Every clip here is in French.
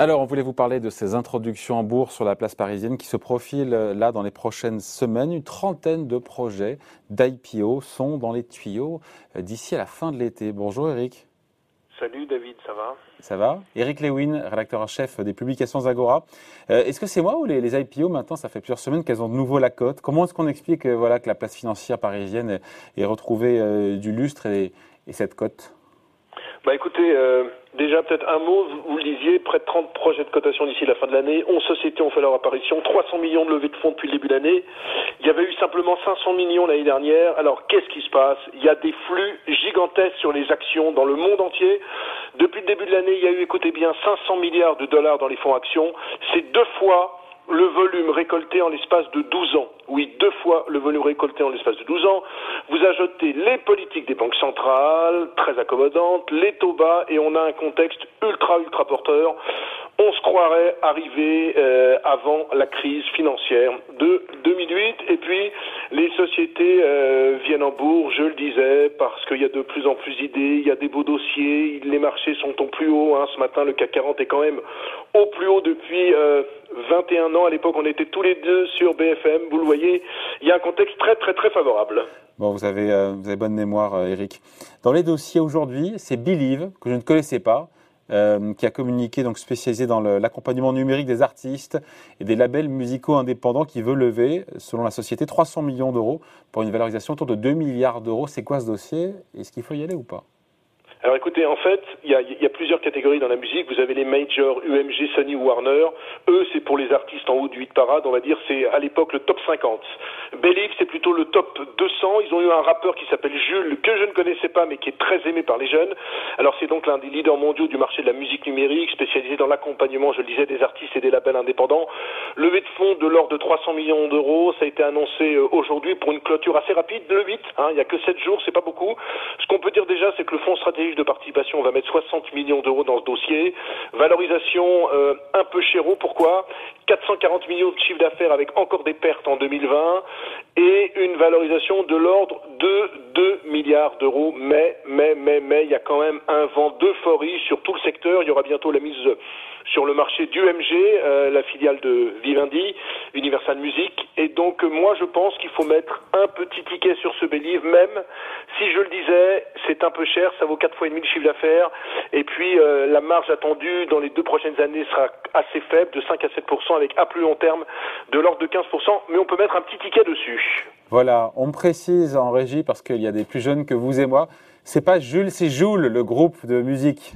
Alors, on voulait vous parler de ces introductions en bourse sur la place parisienne qui se profilent euh, là dans les prochaines semaines. Une trentaine de projets d'IPO sont dans les tuyaux euh, d'ici à la fin de l'été. Bonjour Eric. Salut David, ça va? Ça va? Eric Lewin, rédacteur en chef des publications Agora. Euh, est-ce que c'est moi ou les, IPO maintenant, ça fait plusieurs semaines qu'elles ont de nouveau la cote? Comment est-ce qu'on explique voilà, que la place financière parisienne ait, retrouvé du lustre et, et cette cote? Bah écoutez, euh, déjà peut-être un mot, vous, le disiez, près de 30 projets de cotation d'ici la fin de l'année, 11 sociétés ont fait leur apparition, 300 millions de levées de fonds depuis le début de l'année, il y avait eu simplement 500 millions l'année dernière, alors qu'est-ce qui se passe? Il y a des flux gigantesques sur les actions dans le monde entier, depuis le début de l'année, il y a eu, écoutez bien, 500 milliards de dollars dans les fonds actions, c'est deux fois le volume récolté en l'espace de 12 ans. Oui, deux fois le volume récolté en l'espace de 12 ans. Vous ajoutez les politiques des banques centrales, très accommodantes, les taux bas, et on a un contexte ultra, ultra porteur. On se croirait arrivé euh, avant la crise financière de 2008. Et puis, les sociétés euh, viennent en bourse, je le disais, parce qu'il y a de plus en plus d'idées, il y a des beaux dossiers, les marchés sont au plus haut. Hein. Ce matin, le CAC 40 est quand même au plus haut depuis... Euh, 21 ans. À l'époque, on était tous les deux sur BFM. Vous le voyez, il y a un contexte très, très, très favorable. Bon, vous avez, euh, vous avez bonne mémoire, euh, Eric. Dans les dossiers aujourd'hui, c'est Believe, que je ne connaissais pas, euh, qui a communiqué, donc spécialisé dans l'accompagnement numérique des artistes et des labels musicaux indépendants, qui veut lever, selon la société, 300 millions d'euros pour une valorisation autour de 2 milliards d'euros. C'est quoi ce dossier? Est-ce qu'il faut y aller ou pas? Alors écoutez, en fait, il y a, y a, plusieurs catégories dans la musique. Vous avez les majors, UMG, Sony, Warner. Eux, c'est pour les artistes en haut du 8 parade, on va dire, c'est à l'époque le top 50. Believe, c'est plutôt le top 200. Ils ont eu un rappeur qui s'appelle Jules, que je ne connaissais pas, mais qui est très aimé par les jeunes. Alors c'est donc l'un des leaders mondiaux du marché de la musique numérique, spécialisé dans l'accompagnement, je le disais, des artistes et des labels indépendants. Levée de fonds de l'ordre de 300 millions d'euros, ça a été annoncé euh, aujourd'hui pour une clôture assez rapide, le 8. Hein, il n'y a que 7 jours, c'est pas beaucoup. Ce qu'on peut dire déjà, c'est que le fonds stratégique de participation, on va mettre 60 millions d'euros dans ce dossier. Valorisation euh, un peu chéro, pourquoi? 440 millions de chiffre d'affaires avec encore des pertes en 2020 et une valorisation de l'ordre de 2 milliards d'euros. Mais, mais, mais, mais, il y a quand même un vent d'euphorie sur tout le secteur. Il y aura bientôt la mise sur le marché d'UMG, euh, la filiale de Vivendi, Universal Music. Et donc, moi, je pense qu'il faut mettre un petit ticket sur ce Believe, même si je le disais, c'est un peu cher, ça vaut quatre fois et demi le chiffre d'affaires. Et puis, euh, la marge attendue dans les deux prochaines années sera assez faible, de 5 à 7% avec à plus long terme de l'ordre de 15% mais on peut mettre un petit ticket dessus. Voilà, on précise en régie parce qu'il y a des plus jeunes que vous et moi. C'est pas Jules, c'est Joule, le groupe de musique.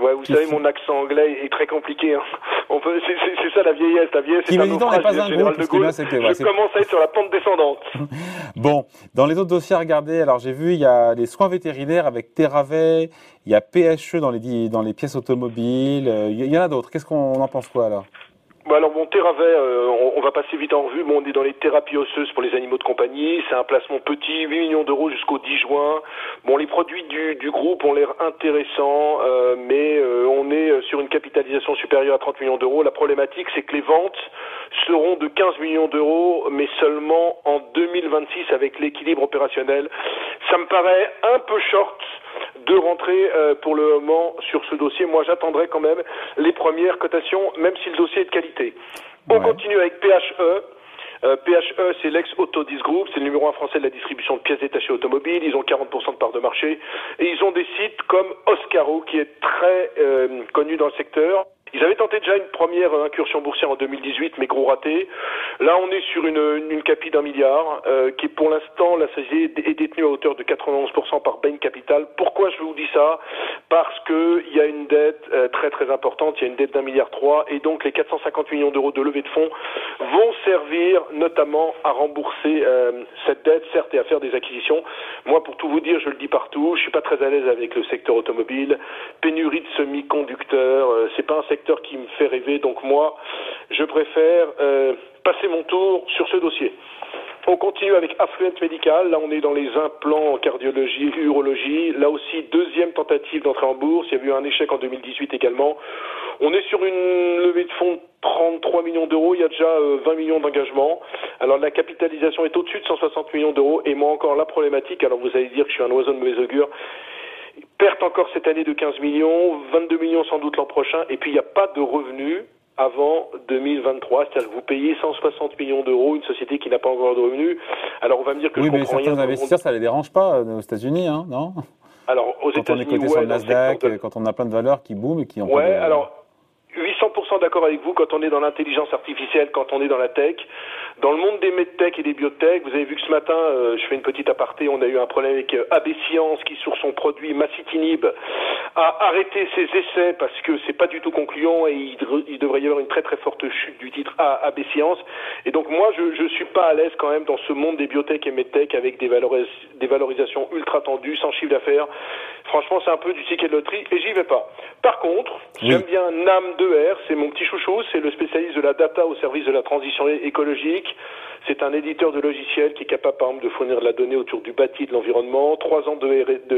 Ouais, vous savez, mon accent anglais est très compliqué. Hein. On peut, c'est, ça la vieillesse. La vieillesse, c'est un naufrage pas un groupe, de Gaulle. je commence à être sur la pente descendante. bon, dans les autres dossiers à regarder, alors j'ai vu, il y a les soins vétérinaires avec Terravet, il y a PHE dans les, dans les pièces automobiles, euh, il y en a d'autres. Qu'est-ce qu'on en pense quoi alors? Bah alors Terravet, euh, on, va passer vite en revue. Bon, on est dans les thérapies osseuses pour les animaux de compagnie. C'est un placement petit, 8 millions d'euros jusqu'au 10 juin. Bon, les produits du, du groupe ont l'air intéressants, euh, mais euh, on est sur une capitalisation supérieure à 30 millions d'euros. La problématique, c'est que les ventes seront de 15 millions d'euros, mais seulement en 2026 avec l'équilibre opérationnel. Ça me paraît un peu short de rentrer euh, pour le moment sur ce dossier. Moi, j'attendrai quand même les premières cotations, même si le dossier est de qualité. On continue avec PHE. Euh, PHE, c'est l'ex-Autodis Group, c'est le numéro un français de la distribution de pièces détachées automobiles. Ils ont 40% de part de marché. Et ils ont des sites comme Oscaro, qui est très euh, connu dans le secteur. Ils avaient tenté déjà une première incursion boursière en 2018, mais gros raté. Là, on est sur une, une capi d'un milliard, euh, qui pour l'instant, la société est détenue à hauteur de 91% par Bain Capital. Pourquoi je vous dis ça? Parce qu'il y a une dette euh, très très importante, il y a une dette d'un milliard trois, et donc les 450 millions d'euros de levée de fonds vont servir notamment à rembourser euh, cette dette, certes, et à faire des acquisitions. Moi, pour tout vous dire, je le dis partout, je suis pas très à l'aise avec le secteur automobile, pénurie de semi-conducteurs, c'est pas un secteur qui me fait rêver. Donc moi, je préfère euh, passer mon tour sur ce dossier. On continue avec Affluent Medical. Là, on est dans les implants en cardiologie, urologie. Là aussi, deuxième tentative d'entrée en bourse. Il y a eu un échec en 2018 également. On est sur une levée de fonds de 33 millions d'euros. Il y a déjà 20 euh, millions d'engagements. Alors, la capitalisation est au-dessus de 160 millions d'euros. Et moi, encore, la problématique, alors vous allez dire que je suis un oiseau de mauvais augure, encore cette année de 15 millions, 22 millions sans doute l'an prochain, et puis il n'y a pas de revenus avant 2023, c'est-à-dire que vous payez 160 millions d'euros, une société qui n'a pas encore de revenus. Alors on va me dire que oui, je mais comprends certains rien. investisseurs, ça les dérange pas euh, aux États-Unis, hein, non? Alors aux Quand on est coté ouais, sur le Nasdaq, de- quand on a plein de valeurs qui booment et qui ont Ouais, pas de... alors 800% d'accord avec vous quand on est dans l'intelligence artificielle, quand on est dans la tech. Dans le monde des medtech et des biotech, vous avez vu que ce matin, euh, je fais une petite aparté, on a eu un problème avec euh, AB Science qui, sur son produit Massitinib, a arrêté ses essais parce que c'est pas du tout concluant et il, devra- il devrait y avoir une très très forte chute du titre A- AB Science. Et donc moi, je, je suis pas à l'aise quand même dans ce monde des biotech et medtech avec des, valoris- des valorisations ultra tendues, sans chiffre d'affaires. Franchement, c'est un peu du ticket de loterie et j'y vais pas. Par contre, Oui. j'aime bien NAM2R, c'est mon petit chouchou, c'est le spécialiste de la data au service de la transition é- C'est un éditeur de logiciels qui est capable, par exemple, de fournir de la donnée autour du bâti de l'environnement. Trois ans de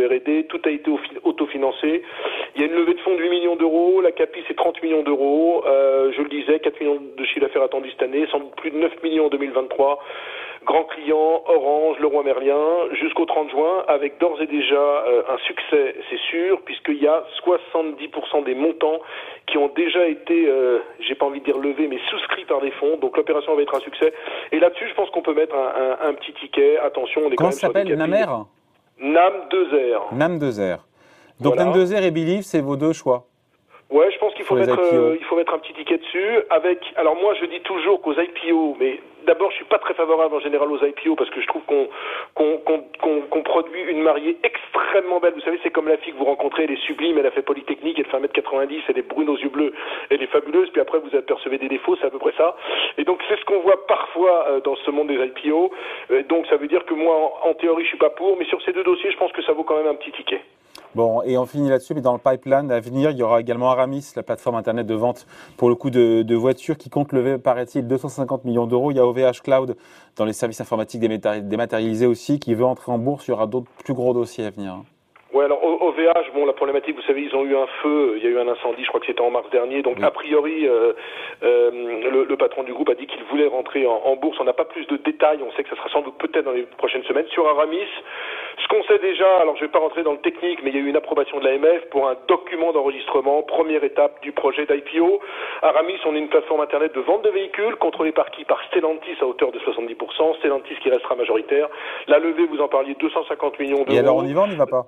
R&D, tout a été au- autofinancé. Il y a une levée de fonds de 8 millions d'euros. La CAPI, c'est 30 millions d'euros. Euh, je le disais, 4 millions de chiffre d'affaires attendus cette année, sans plus de 9 millions en 2023. Grand client, Orange, Leroy Merlin, jusqu'au 30 juin, avec d'ores et déjà euh, un succès, c'est sûr, puisqu'il y a 70% des montants qui ont déjà été, euh, j'ai pas envie de dire levés, mais souscrits par des fonds. Donc l'opération va être un succès. Et là-dessus, je pense qu'on peut mettre un, un- un petit ticket. Attention, on est Comment quand ça même s'appelle. Namer NAM 2R. NAM 2R. Donc Voilà. NAM 2R et Believe, c'est vos deux choix. Ouais, je pense qu'il faut mettre, euh, il faut mettre un petit ticket dessus. Avec, alors moi, je dis toujours qu'aux IPO, mais d'abord, je suis pas très favorable en général aux IPO parce que je trouve qu'on qu'on qu'on qu'on- qu'on produit une mariée extrêmement belle. Vous savez, c'est comme la fille que vous rencontrez, elle est sublime, elle a fait Polytechnique, elle fait 1m90, elle est brune aux yeux bleus, elle est fabuleuse. Puis après, vous apercevez des défauts, c'est à peu près ça. Et donc, c'est ce qu'on voit parfois euh, dans ce monde des IPO. Euh, donc, ça veut dire que moi, en, en théorie, je suis pas pour, mais sur ces deux dossiers, je pense que ça vaut quand même un petit ticket. Bon, et on finit là-dessus, mais dans le pipeline à venir, il y aura également Aramis, la plateforme internet de vente pour le coup de, de voitures, qui compte lever, paraît-il, 250 millions d'euros. Il y a OVH Cloud dans les services informatiques dématéri- dématérialisés aussi, qui veut entrer en bourse. Il y aura d'autres plus gros dossiers à venir. Ouais, alors au- OVH, bon, la problématique, vous savez, ils ont eu un feu, il y a eu un incendie, je crois que c'était en mars dernier, donc Oui. a priori, euh, euh, le, le patron du groupe a dit qu'il voulait rentrer en, en bourse. On n'a pas plus de détails, on sait que ça sera sans doute peut-être dans les prochaines semaines. Sur Aramis, ce qu'on sait déjà, alors je vais pas rentrer dans le technique, mais il y a eu une approbation de l'AMF pour un document d'enregistrement, première étape du projet d'IPO. Aramis, on est une plateforme internet de vente de véhicules, contrôlée par qui? Par Stellantis à hauteur de 70%, Stellantis qui restera majoritaire. La levée, vous en parliez, 250 millions d'euros. Et alors, on y va, on n'y va pas?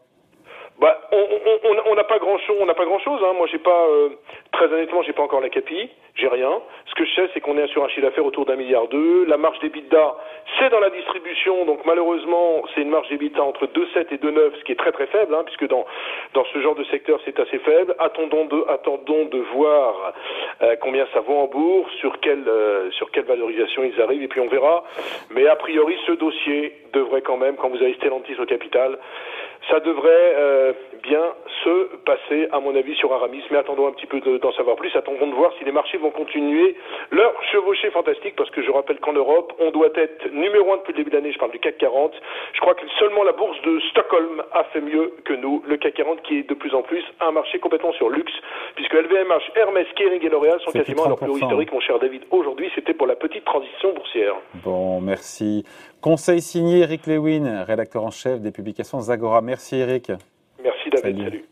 Bah, on on- on- on n'a pas grand chose. On n'a pas grand chose. Hein. Moi, j'ai pas euh, très honnêtement, j'ai pas encore la capi. J'ai rien. Ce que je sais, c'est qu'on est sur un chiffre d'affaires autour d'un milliard deux. La marge d'EBITDA, c'est dans la distribution. Donc malheureusement, c'est une marge d'EBITDA entre 2,7 et 2,9, ce qui est très très faible, hein, puisque dans dans ce genre de secteur, c'est assez faible. Attendons de attendons de voir euh, combien ça vaut en bourse, sur quelle euh, sur quelle valorisation ils arrivent, et puis on verra. Mais a priori, ce dossier devrait quand même, quand vous avez Stellantis au capital, ça devrait euh, bien se passer, à mon avis, sur Aramis. Mais attendons un petit peu de- d'en savoir plus. Attendons de voir si les marchés vont continuer leur chevauchée fantastique, parce que je rappelle qu'en Europe, on doit être numéro un depuis le début de l'année. Je parle du CAC 40. Je crois que seulement la bourse de Stockholm a fait mieux que nous. Le CAC 40 qui est de plus en plus un marché complètement sur luxe, puisque LVMH, Hermès, Kering et L'Oréal sont quasiment à leur plus haut 30%. historique, mon cher David. Aujourd'hui, c'était pour la petite transition boursière. Bon, merci. Conseil signé Eric Lewin, rédacteur en chef des publications Zagora. Merci Eric. Merci David. Salut. Salut.